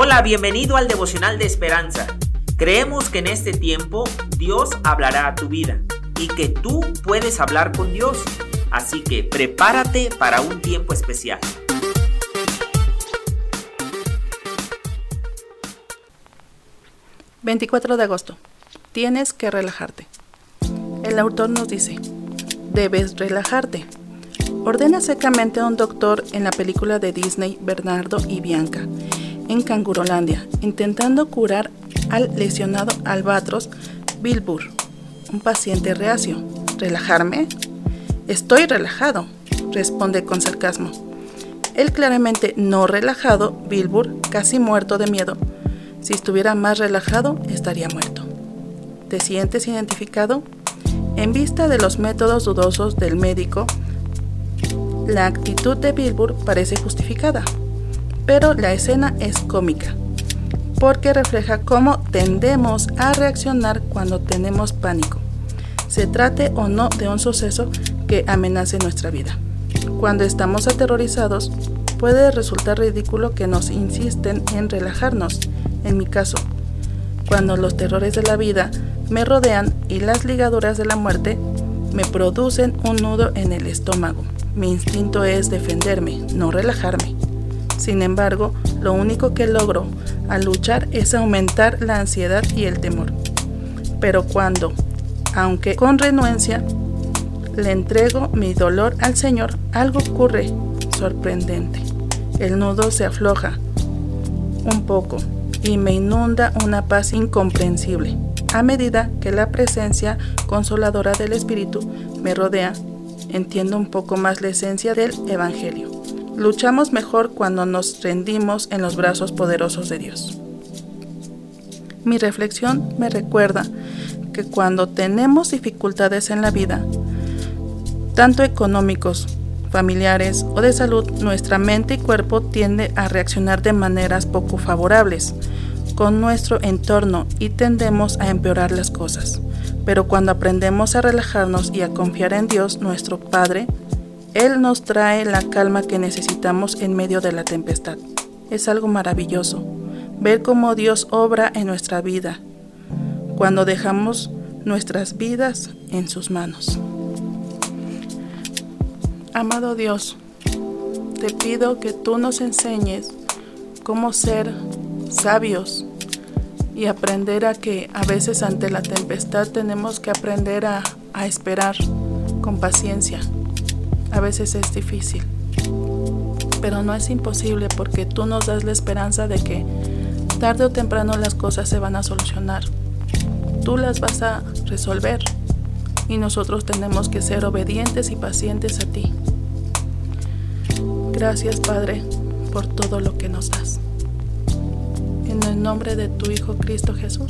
Hola, bienvenido al devocional de esperanza. Creemos que en este tiempo Dios hablará a tu vida y que tú puedes hablar con Dios. Así que prepárate para un tiempo especial. ...24 de agosto... ...tienes que relajarte... ...el autor nos dice... ...debes relajarte... ...ordena secamente a un doctor... ...en la película de Disney... ...Bernardo y Bianca en Cangurolandia, intentando curar al lesionado albatros Bilbur, un paciente reacio. ¿Relajarme? Estoy relajado, responde con sarcasmo. Él claramente no relajado, Bilbur, casi muerto de miedo. Si estuviera más relajado, estaría muerto. ¿Te sientes identificado? En vista de los métodos dudosos del médico, la actitud de Bilbur parece justificada pero la escena es cómica, porque refleja cómo tendemos a reaccionar cuando tenemos pánico, se trate o no de un suceso que amenace nuestra vida. Cuando estamos aterrorizados, puede resultar ridículo que nos insisten en relajarnos. En mi caso, cuando los terrores de la vida me rodean y las ligaduras de la muerte me producen un nudo en el estómago. Mi instinto es defenderme, no relajarme. Sin embargo, lo único que logro al luchar es aumentar la ansiedad y el temor. Pero cuando, aunque con renuencia, le entrego mi dolor al Señor, algo ocurre sorprendente. El nudo se afloja un poco y me inunda una paz incomprensible. A medida que la presencia consoladora del Espíritu me rodea, entiendo un poco más la esencia del Evangelio. Luchamos mejor cuando nos rendimos en los brazos poderosos de Dios. Mi reflexión me recuerda que cuando tenemos dificultades en la vida, tanto económicos, familiares o de salud, nuestra mente y cuerpo tiende a reaccionar de maneras poco favorables con nuestro entorno y tendemos a empeorar las cosas. Pero cuando aprendemos a relajarnos y a confiar en Dios, nuestro Padre, él nos trae la calma que necesitamos en medio de la tempestad. Es algo maravilloso ver cómo Dios obra en nuestra vida cuando dejamos nuestras vidas en sus manos. Amado Dios, te pido que tú nos enseñes cómo ser sabios y aprender a que a veces ante la tempestad tenemos que aprender a, a esperar con paciencia a veces es difícil, pero no es imposible porque tú nos das la esperanza de que tarde o temprano las cosas se van a solucionar. Tú las vas a resolver y nosotros tenemos que ser obedientes y pacientes a ti. Gracias Padre por todo lo que nos das. En el nombre de tu Hijo Cristo Jesús.